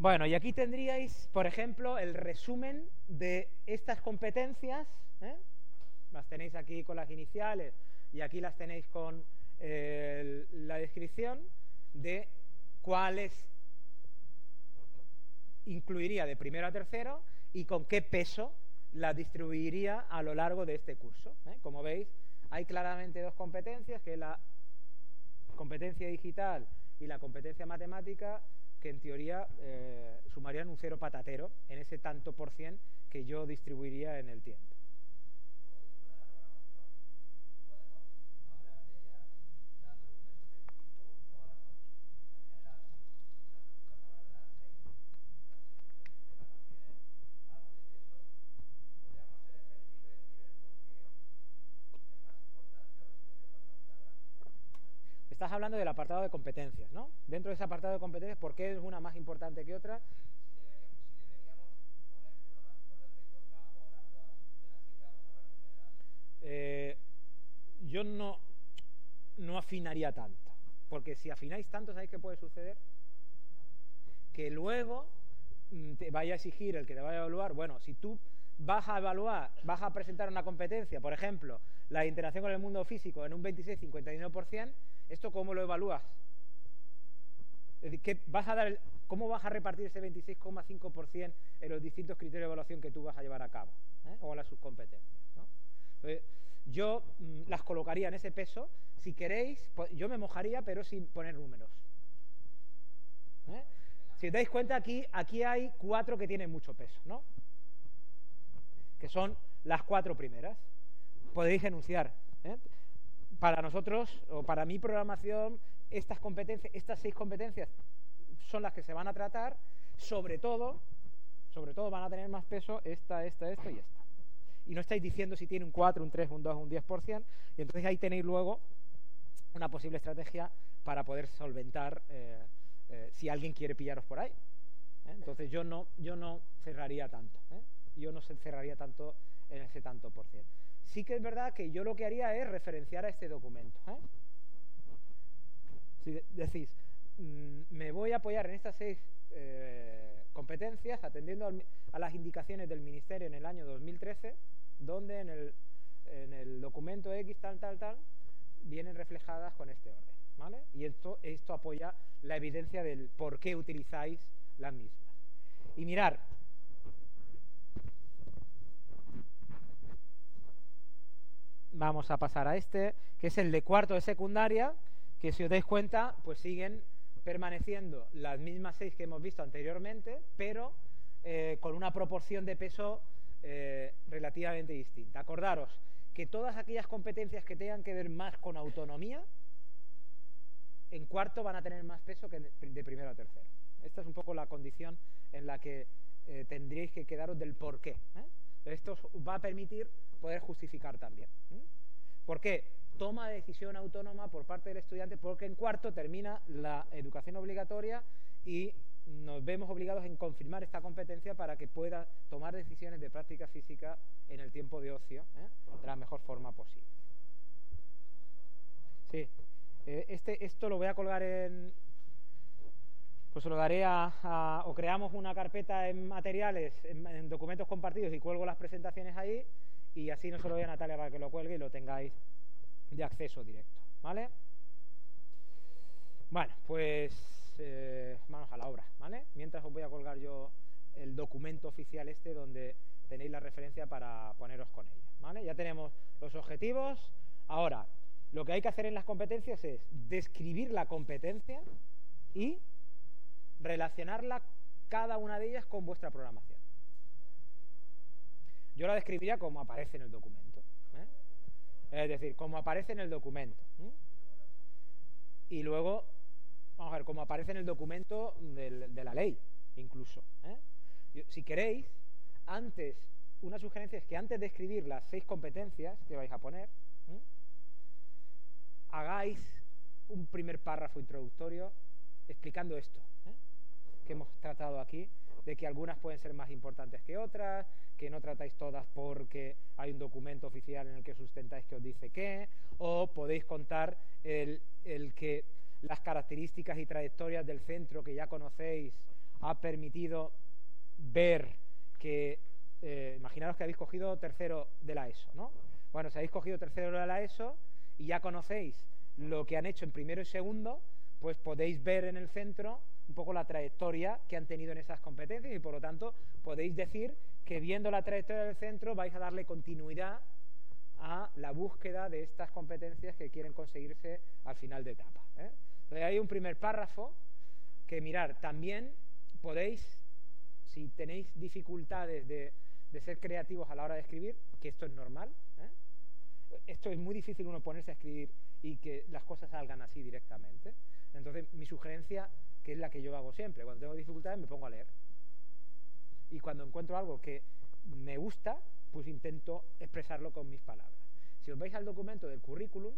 Bueno, y aquí tendríais, por ejemplo, el resumen de estas competencias. ¿eh? Las tenéis aquí con las iniciales y aquí las tenéis con eh, la descripción de cuáles incluiría de primero a tercero y con qué peso la distribuiría a lo largo de este curso. ¿eh? Como veis, hay claramente dos competencias, que es la competencia digital y la competencia matemática, que en teoría eh, sumarían un cero patatero en ese tanto por cien que yo distribuiría en el tiempo. Estás hablando del apartado de competencias, ¿no? Dentro de ese apartado de competencias, ¿por qué es una más importante que otra? Eh, yo no, no afinaría tanto, porque si afináis tanto, ¿sabéis qué puede suceder? Que luego mm, te vaya a exigir el que te vaya a evaluar, bueno, si tú vas a evaluar, vas a presentar una competencia, por ejemplo, la interacción con el mundo físico en un 26-59%, ¿Esto cómo lo evalúas? Es decir, vas a dar ¿cómo vas a repartir ese 26,5% en los distintos criterios de evaluación que tú vas a llevar a cabo? ¿eh? O en las subcompetencias. yo mm, las colocaría en ese peso. Si queréis, yo me mojaría, pero sin poner números. ¿eh? Si os dais cuenta, aquí, aquí hay cuatro que tienen mucho peso, ¿no? Que son las cuatro primeras. Podéis enunciar. ¿eh? para nosotros, o para mi programación, estas competencias, estas seis competencias son las que se van a tratar, sobre todo, sobre todo van a tener más peso esta, esta, esta y esta. Y no estáis diciendo si tiene un 4, un 3, un 2, un 10%, y entonces ahí tenéis luego una posible estrategia para poder solventar eh, eh, si alguien quiere pillaros por ahí. Entonces yo no, yo no cerraría tanto, yo no cerraría tanto en ese tanto por ciento sí que es verdad que yo lo que haría es referenciar a este documento. ¿eh? Si decís, mm, me voy a apoyar en estas seis eh, competencias atendiendo a las indicaciones del Ministerio en el año 2013, donde en el, en el documento X tal, tal, tal, vienen reflejadas con este orden. ¿vale? Y esto, esto apoya la evidencia del por qué utilizáis las mismas. Y mirar, vamos a pasar a este, que es el de cuarto de secundaria, que si os dais cuenta, pues siguen permaneciendo las mismas seis que hemos visto anteriormente, pero eh, con una proporción de peso eh, relativamente distinta. Acordaros que todas aquellas competencias que tengan que ver más con autonomía, en cuarto van a tener más peso que de primero a tercero. Esta es un poco la condición en la que eh, tendréis que quedaros del por qué. Esto va a permitir poder justificar también. ¿Por qué? Toma de decisión autónoma por parte del estudiante porque en cuarto termina la educación obligatoria y nos vemos obligados en confirmar esta competencia para que pueda tomar decisiones de práctica física en el tiempo de ocio ¿eh? de la mejor forma posible. Sí, eh, este, esto lo voy a colgar en, pues lo daré a, o creamos una carpeta en materiales, en, documentos compartidos y cuelgo las presentaciones ahí y así no se lo doy a Natalia para que lo cuelgue y lo tengáis de acceso directo, ¿vale? Bueno, pues eh, manos a la obra, ¿vale? Mientras os voy a colgar yo el documento oficial este donde tenéis la referencia para poneros con ella, ¿vale? Ya tenemos los objetivos. Ahora, lo que hay que hacer en las competencias es describir la competencia y relacionarla cada una de ellas con vuestra programación. Yo la describiría como aparece en el documento. ¿eh? Es decir, como aparece en el documento. Y luego, vamos a ver, como aparece en el documento de la ley, incluso. ¿eh? Si queréis, antes, una sugerencia es que antes de escribir las seis competencias que vais a poner, hagáis un primer párrafo introductorio explicando esto que hemos tratado aquí, de que algunas pueden ser más importantes que otras, que no tratáis todas porque hay un documento oficial en el que sustentáis que os dice qué, o podéis contar el, que las características y trayectorias del centro que ya conocéis ha permitido ver que, eh, imaginaros que habéis cogido tercero de la ESO, ¿no? Bueno, si habéis cogido tercero de la ESO y ya conocéis lo que han hecho en primero y segundo, pues podéis ver en el centro un poco la trayectoria que han tenido en esas competencias y por lo tanto podéis decir que viendo la trayectoria del centro vais a darle continuidad a la búsqueda de estas competencias que quieren conseguirse al final de etapa. ¿eh? Entonces hay un primer párrafo que mirar, también podéis, si tenéis dificultades de, ser creativos a la hora de escribir, que esto es normal, ¿eh? esto es muy difícil uno ponerse a escribir y que las cosas salgan así directamente. Entonces mi sugerencia, que es la que yo hago siempre, cuando tengo dificultades me pongo a leer. Y cuando encuentro algo que me gusta, pues intento expresarlo con mis palabras. Si os vais al documento del currículum,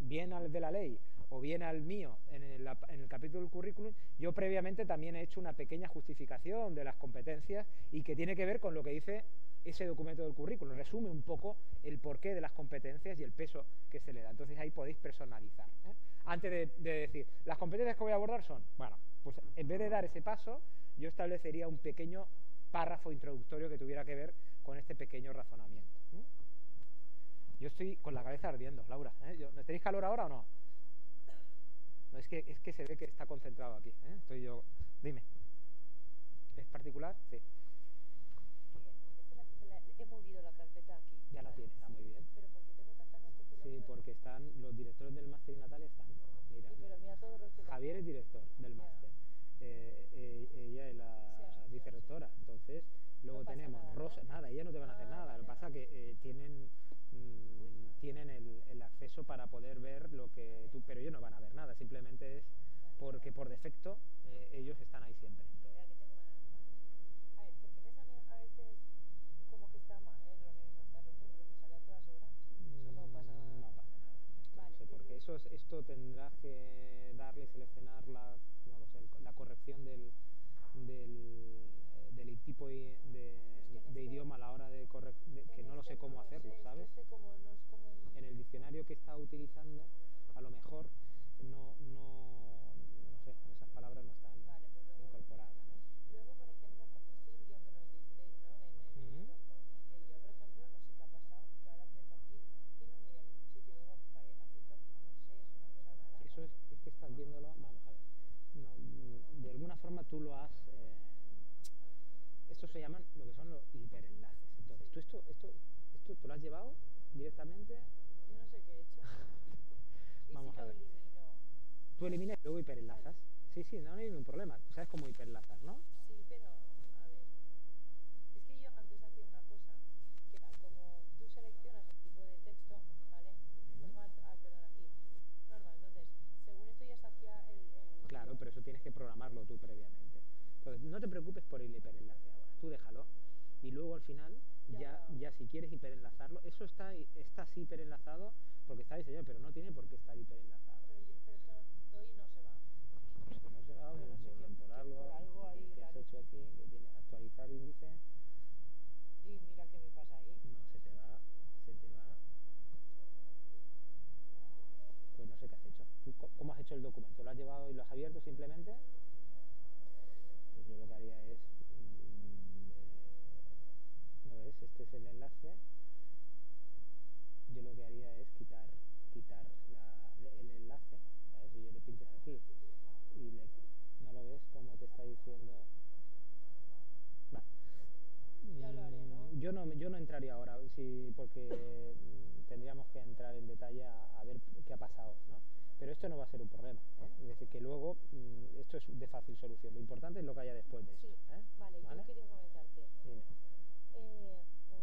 bien al de la ley o bien al mío en el, capítulo del currículum, yo previamente también he hecho una pequeña justificación de las competencias y que tiene que ver con lo que dice ese documento del currículum. Resume un poco el porqué de las competencias y el peso que se le da. Entonces ahí podéis personalizar. ¿eh? Antes de, de decir, las competencias que voy a abordar son, bueno, pues en vez de dar ese paso, yo establecería un pequeño párrafo introductorio que tuviera que ver con este pequeño razonamiento. Yo estoy con la cabeza ardiendo, Laura. ¿eh? ¿Tenéis calor ahora o no? No, es que, es que se ve que está concentrado aquí. ¿eh? Estoy yo. Dime. ¿Es particular? Sí. He movido la carpeta aquí. Ya la tienes, está muy bien. Pero porque tengo tanta gente que Sí, porque están los directores del máster y Natalia están. Mira, Sí, pero mira todos los que Javier es director del máster. Eh, eh, ella es la Sí. Entonces, luego No tenemos nada, ¿no? Rosa. Nada, ellas no te van a hacer Ah, nada. Lo que vale, pasa que eh, tienen mm, tienen el, el acceso para poder ver lo que tú, pero ellos no van a ver nada. Simplemente es porque por defecto eh, ellos están ahí siempre. Espera, que tengo ganas. A ver, porque me sale a veces como que está ma- eh, reunido y no está reunido, pero me sale a todas horas. Eso no pasa nada. Mm, No pasa nada. Esto Vale, no sé y por qué. luego- Eso es- esto tendrás que darle y seleccionar la, no lo sé, la corrección del, del, eh, del tipo de, de este- idioma a la hora de corrección, que no lo sé este cómo no lo hacerlo, sé, es que ¿sabes? este como un... En el diccionario que está utilizando, a lo mejor no, no, no sé, esas palabras no están Vale, pues luego... incorporadas. ¿no? Luego, por ejemplo, como este es el guion que nos disteis, ¿no? En el Ujú. esto, eh, yo, por ejemplo, no sé qué ha pasado, que ahora aprieto aquí y no me lleva a ningún sitio. Luego pare- aprieto aquí, no sé, es una cosa rara. Eso es, es que estás viéndolo, vamos a ver. No, mm, de alguna forma tú lo has. Eh, estos se llaman lo que son los hiperenlaces. Entonces, ¿tú esto, esto, esto te lo has llevado directamente? Yo no sé qué he hecho. ¿Y Vamos si a lo ver. elimino? Tú eliminas y luego hiperenlazas. Sí, sí, no, hay ningún problema. Tú sabes cómo hiperenlazar, ¿no? Sí, pero, a ver. Es que yo antes hacía una cosa, que era como tú seleccionas el tipo de texto, ¿vale? Normal, ay, perdón, aquí. Normal, entonces, según esto ya se hacía el... el Claro, pero eso tienes que programarlo tú previamente. Entonces, no te preocupes por el hiperenlace ahora. Tú déjalo. Y luego al final, Ya ya, si quieres hiperenlazarlo, eso está, está así hiperenlazado porque está diseñado, pero no tiene por qué estar hiperenlazado. Pero, yo, pero es que doy y no se va. Pues no se va, por, sé por- que- por algo, por algo ahí que has raro. hecho aquí, que tiene actualizar índice, Y mira qué me pasa ahí. no, se te va, se te va. Pues no sé qué has hecho. ¿Tú cómo has hecho el documento? ¿Lo has llevado y lo has abierto simplemente? Haría es, mm, eh, ¿no ves? Este es el enlace. Yo lo que haría es quitar, quitar la- el enlace, ¿sabes? Si yo le pintes aquí y le, no lo ves como te está diciendo. Vale. Ya lo haré, ¿no? Mm, Yo no, yo no entraría ahora, sí, porque tendríamos que entrar en detalle a, a ver qué ha pasado, ¿no? Pero esto no va a ser un problema, ¿eh? Es decir, que luego mm, esto es de fácil solución. Lo importante es lo que haya después de esto, Sí, ¿eh? vale, ¿Vale? yo quería comentarte. Dime. Eh,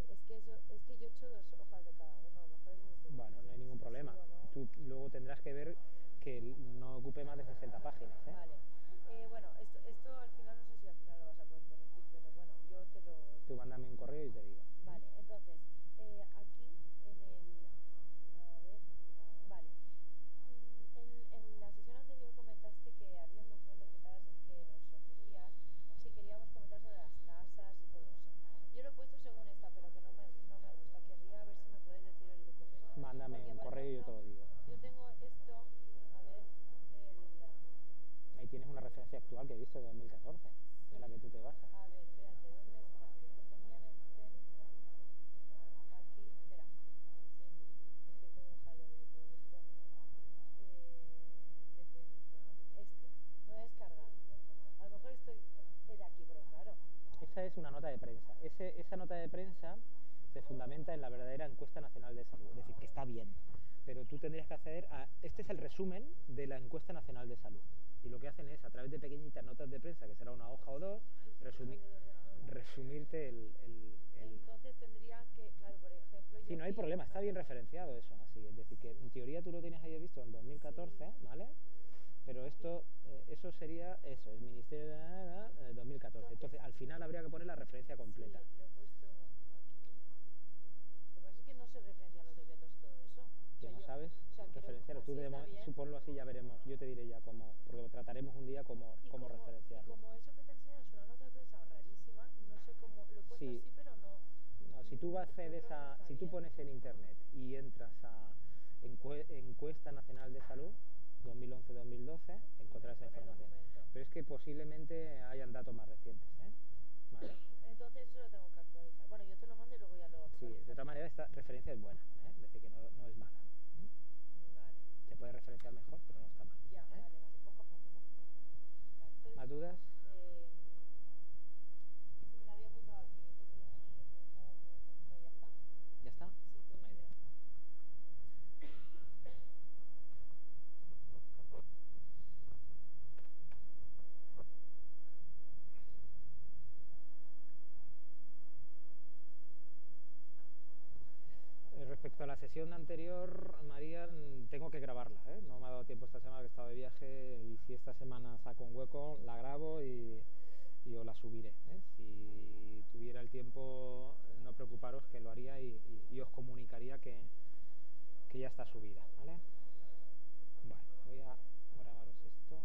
es, que eso, es que yo he hecho dos hojas de cada uno, a lo mejor es Bueno, no hay ningún problema. ¿no? Tú luego tendrás que ver que no ocupe más de 60 páginas, ¿eh? Vale. Eh, bueno, esto, esto al final no sé si al final lo vas a poder corregir, pero bueno, yo te lo... Tú mándame un correo y te digo. Vale, entonces, eh, aquí en el... A ver, vale. Mm, En, en la sesión anterior comentaste que había un documento que, estabas, que nos ofrecías si queríamos esa es una nota de prensa. Ese, esa nota de prensa se fundamenta en la verdadera encuesta nacional de salud, es decir, que está bien. Pero tú tendrías que acceder a. Este es el resumen de la encuesta nacional de salud. Y lo que hacen es, a través de pequeñitas notas de prensa, que será una hoja o dos, resumi- resumirte el, el- el- Entonces tendría que, claro, por ejemplo... Sí, no hay problema, está bien referenciado eso, así. Es decir, que en teoría tú lo tenías ahí visto en 2014, ¿vale? Pero esto, eh, eso sería, eso, el Ministerio de la- la- la- eh, 2014. Entonces, al final habría que poner la referencia completa. Sí, lo he puesto aquí. Lo que pasa es que no se referencian los decretos y todo eso. O Que sea, no yo- sabes o sea, quiero- referenciarlo. Tú así de está mo- bien. suponlo así, ya veremos. Yo te diré ya cómo, porque trataremos un día cómo, cómo como- referenciarlo. Y como eso que te enseñan es una nota de prensa rarísima, no sé cómo, lo he puesto Sí. así, pero no... No, si tú accedes a, si tú pones en internet y entras a encue- encuesta nacional 2011-2012, encontrarás esa Con el información. Pero es que posiblemente hayan datos más recientes, ¿eh? ¿Vale? Entonces eso lo tengo que actualizar. Bueno, yo te lo mando y luego ya lo Sí, de todas maneras esta referencia es buena, ¿eh? es decir, que no, no es mala. ¿eh? Vale. Se puede referenciar mejor, pero no está mal. Ya, ¿eh? vale, vale. Poco a poco, poco a poco. Vale, ¿Más dudas? eh, se me lo había apuntado aquí, porque no lo referenciaba, pero no, ya está. ¿Ya está? Sí, todo Muy bien. bien. Eh, Sesión anterior, María, mm, tengo que grabarla. ¿eh? No me ha dado tiempo esta semana que he estado de viaje y si esta semana saco un hueco, la grabo y, os la subiré. ¿eh? Si tuviera el tiempo, no preocuparos que lo haría y, os comunicaría que, que ya está subida. ¿vale? Voy a grabaros esto.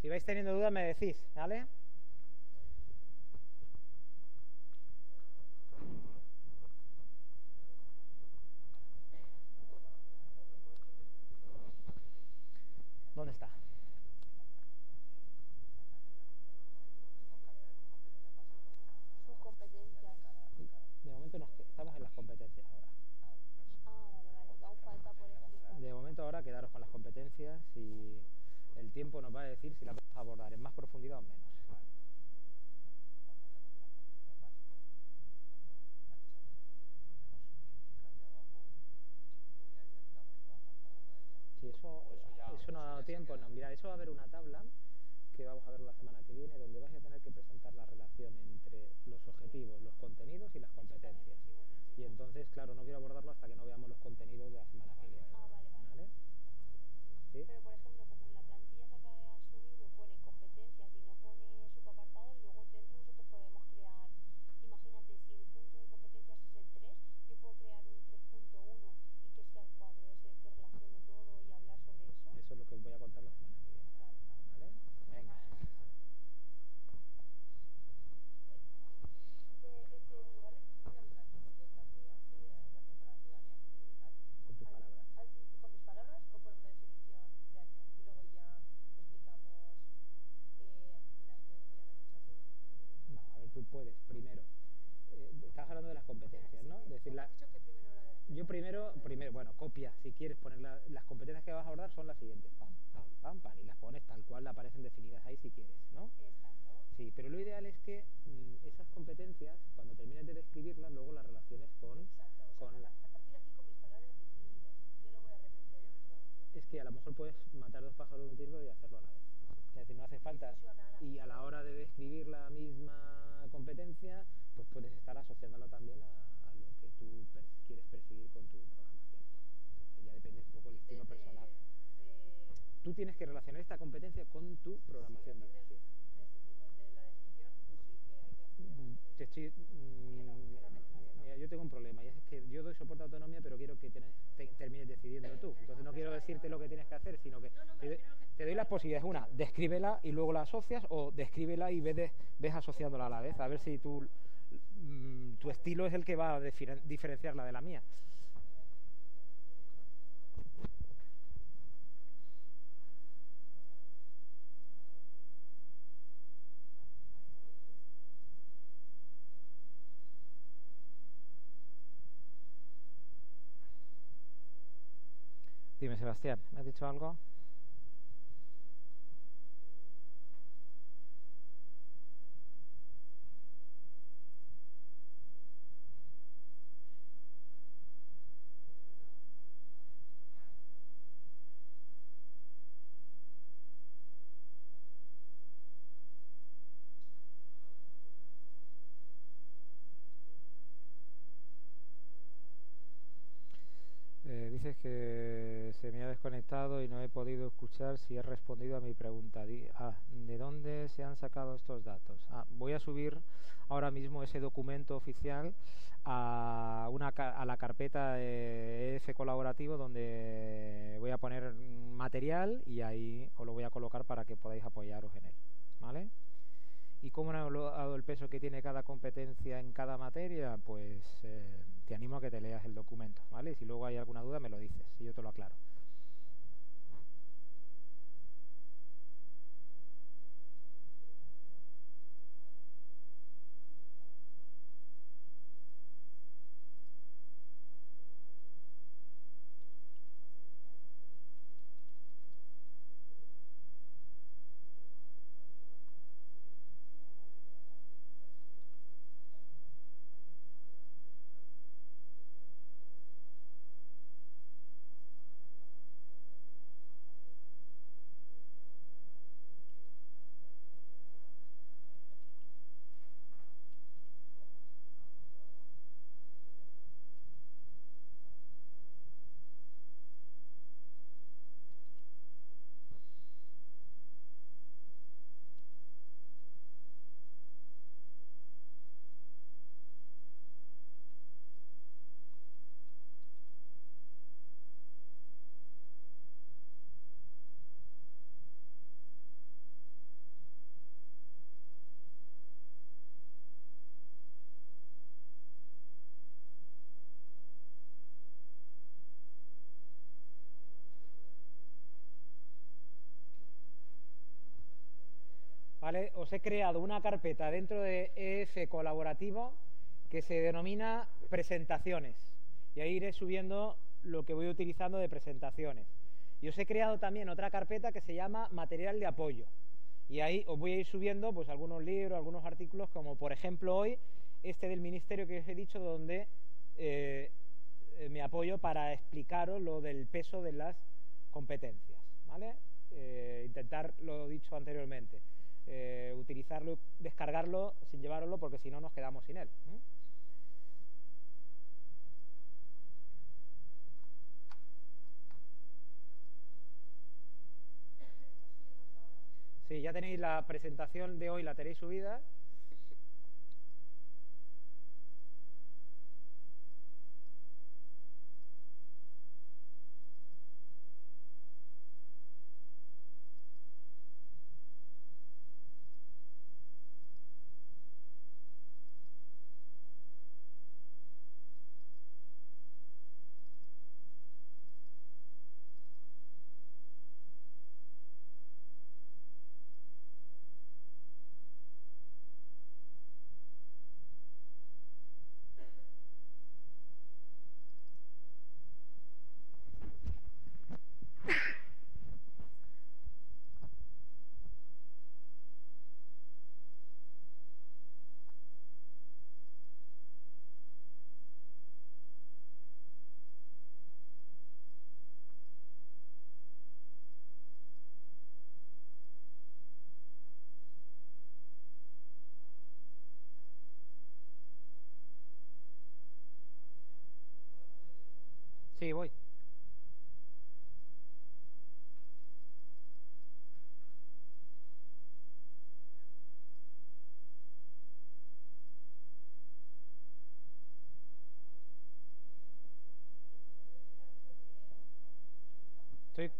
Si teniendo dudas, me decís, ¿vale? ¿Dónde está? sus competencias. De momento nos que- estamos en las competencias ahora. Ah, vale, vale, que aún falta por explicar. De momento ahora quedaros con las competencias y el tiempo nos va a decir si las vamos a abordar en más profundidad o en menos. Si eso, eso no. Mira, eso va a haber una tabla que vamos a ver la semana que viene donde vais a tener que presentar la relación entre los objetivos, los contenidos y las competencias. Y entonces, claro, no quiero abordarlo hasta que no veamos los contenidos de la semana que viene. Ah, vale, vale. ¿Vale? ¿Sí? Pero, por ejemplo, como en la plantilla esa que ha subido pone competencias y no pone subapartados, luego dentro nosotros podemos crear, imagínate, si el punto de competencias es el 3, yo puedo crear un 3.1 y que sea el cuadro ese que relacione todo y hablar sobre eso. Eso es lo que os voy a contar la semana que viene. Vale. ¿Vale? Venga. De, este, en lugar de explicarlo aquí, porque está muy así de educación para la ciudadanía conmigo y tal, Con tus has- palabras. has di- ¿Con mis palabras o por una definición de aquí y luego ya explicamos eh, la intención de nuestra programación? No, a ver, tú puedes, primero. eh, estás hablando de las competencias, ¿no? Decir la- yo primero, primero, bueno, copia, si quieres poner la- las competencias que vas a abordar son las siguientes, pam, pam, pam, pam, y las pones tal cual aparecen definidas ahí si quieres, ¿no? Sí, pero lo ideal es que mm, esas competencias, cuando termines de describirlas, luego las relaciones con... Exacto. O sea, con a, partir de aquí con mis palabras, yo lo voy a. Es que a lo mejor puedes matar dos pájaros de un tiro y hacerlo a la vez. Es decir, no hace falta... Y a la hora de describir la misma competencia, pues puedes estar asociándolo también a, a lo que tú quieres perseguir con tu programación. Ya depende un poco del estilo de- personal. de- Tú tienes que relacionar esta competencia con tu programación entonces, didáctica. prescindimos de la definición, pues sí que hay que hacer. Te estoy, mm, Que no, que no es necesario, ¿no? mira, yo tengo un problema y es que yo doy soporte a autonomía, pero quiero que tienes- te- termines decidiendo tú. Entonces no quiero decirte lo que tienes que hacer, sino que No, te, doy- las posibilidades. Una, descríbela y luego la asocias, o descríbela y ves, de- ves asociándola a la vez. A ver si tú mm, tu estilo es el que va a diferen- diferenciarla de la mía. Dime, Sebastián, ¿me has dicho algo? Eh, dices que se me ha desconectado y no he podido escuchar si he respondido a mi pregunta. Ah, ¿De dónde se han sacado estos datos? Ah, voy a subir ahora mismo ese documento oficial a, una, a la carpeta de EF colaborativo donde voy a poner material y ahí os lo voy a colocar para que podáis apoyaros en él. ¿Vale? ¿Y cómo han evaluado el peso que tiene cada competencia en cada materia? Pues eh, te animo a que te leas el documento, ¿vale? Si luego hay alguna duda me lo dices y yo te lo aclaro. Os he creado una carpeta dentro de EF colaborativo que se denomina presentaciones. Y ahí iré subiendo lo que voy utilizando de presentaciones. Y os he creado también otra carpeta que se llama material de apoyo. Y ahí os voy a ir subiendo pues algunos libros, algunos artículos, como por ejemplo hoy este del ministerio que os he dicho, donde eh, me apoyo para explicaros lo del peso de las competencias. ¿Vale? Eh, intentar lo dicho anteriormente. Eh, utilizarlo, descargarlo sin llevároslo, porque si no nos quedamos sin él. Sí, ya tenéis la presentación de hoy, la tenéis subida.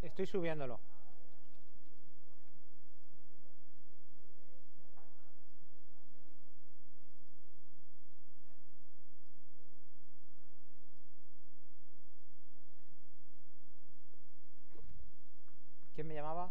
Estoy subiéndolo. ¿Quién me llamaba?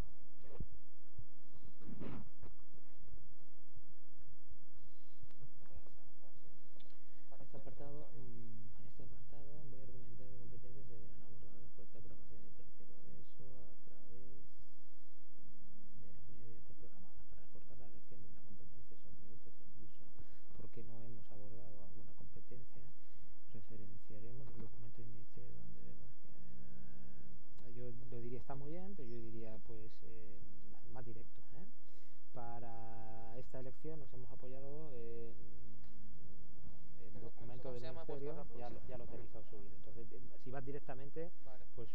Directamente Vale. pues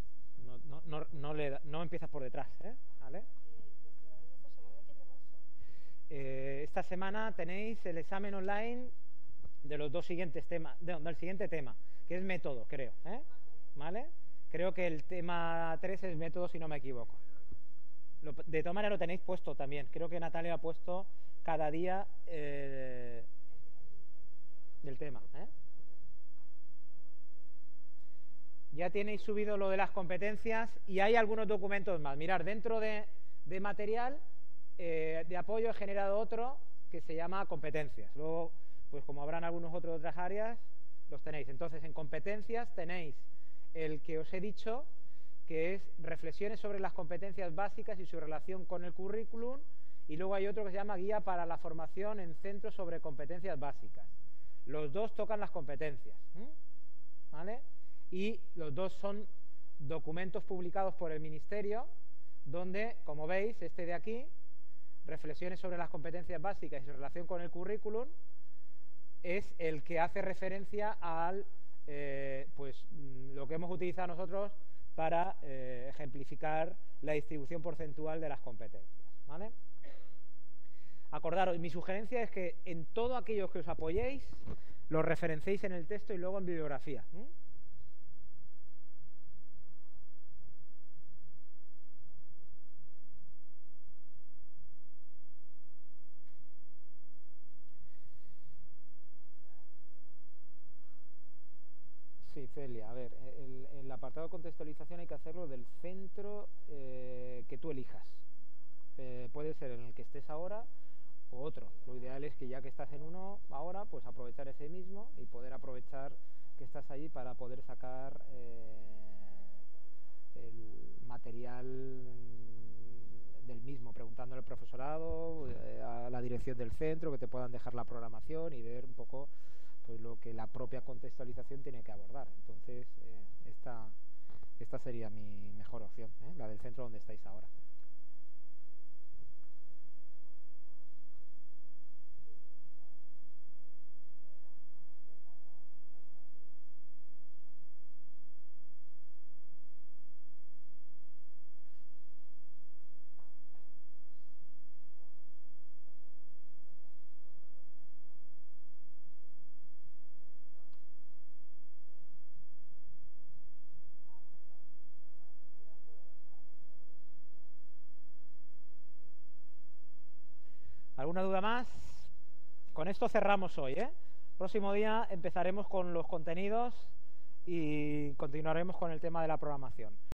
no, no, no, no, le da- no empiezas por detrás ¿eh? ¿vale? Eh, ¿El esta semana? Eh, esta semana tenéis el examen online de los dos siguientes temas, de- del siguiente tema, que es método, creo, ¿eh? ¿Vale? Creo que el tema 3 es método, si no me equivoco. Lo- de todas maneras lo tenéis puesto también. Creo que Natalia ha puesto cada día eh, del tema, ¿eh? Ya tenéis subido lo de las competencias y hay algunos documentos más. Mirar, dentro de, material eh, de apoyo he generado otro que se llama competencias. Luego, pues como habrán algunos otros otras áreas, los tenéis. Entonces, en competencias tenéis el que os he dicho, que es reflexiones sobre las competencias básicas y su relación con el currículum. Y luego hay otro que se llama guía para la formación en centros sobre competencias básicas. Los dos tocan las competencias. ¿Vale? Y los dos son documentos publicados por el Ministerio, donde, como veis, este de aquí, reflexiones sobre las competencias básicas y su relación con el currículum, es el que hace referencia al eh, pues mm, lo que hemos utilizado nosotros para eh, ejemplificar la distribución porcentual de las competencias. ¿vale? Acordaros, mi sugerencia es que en todo aquello que os apoyéis, lo referenciéis en el texto y luego en bibliografía. Sí, Celia, a ver, el, el apartado de contextualización hay que hacerlo del centro eh, que tú elijas. Eh, puede ser en el que estés ahora o otro. Lo ideal es que ya que estás en uno ahora, pues aprovechar ese mismo y poder aprovechar que estás allí para poder sacar eh, el material del mismo, preguntándole al profesorado, eh, a la dirección del centro, que te puedan dejar la programación y ver un poco pues lo que la propia contextualización tiene que abordar. Entonces, eh, esta, esta sería mi mejor opción, ¿eh? la del centro donde estáis ahora. ¿Alguna duda más? Con esto cerramos hoy. ¿eh? Próximo día empezaremos con los contenidos y continuaremos con el tema de la programación.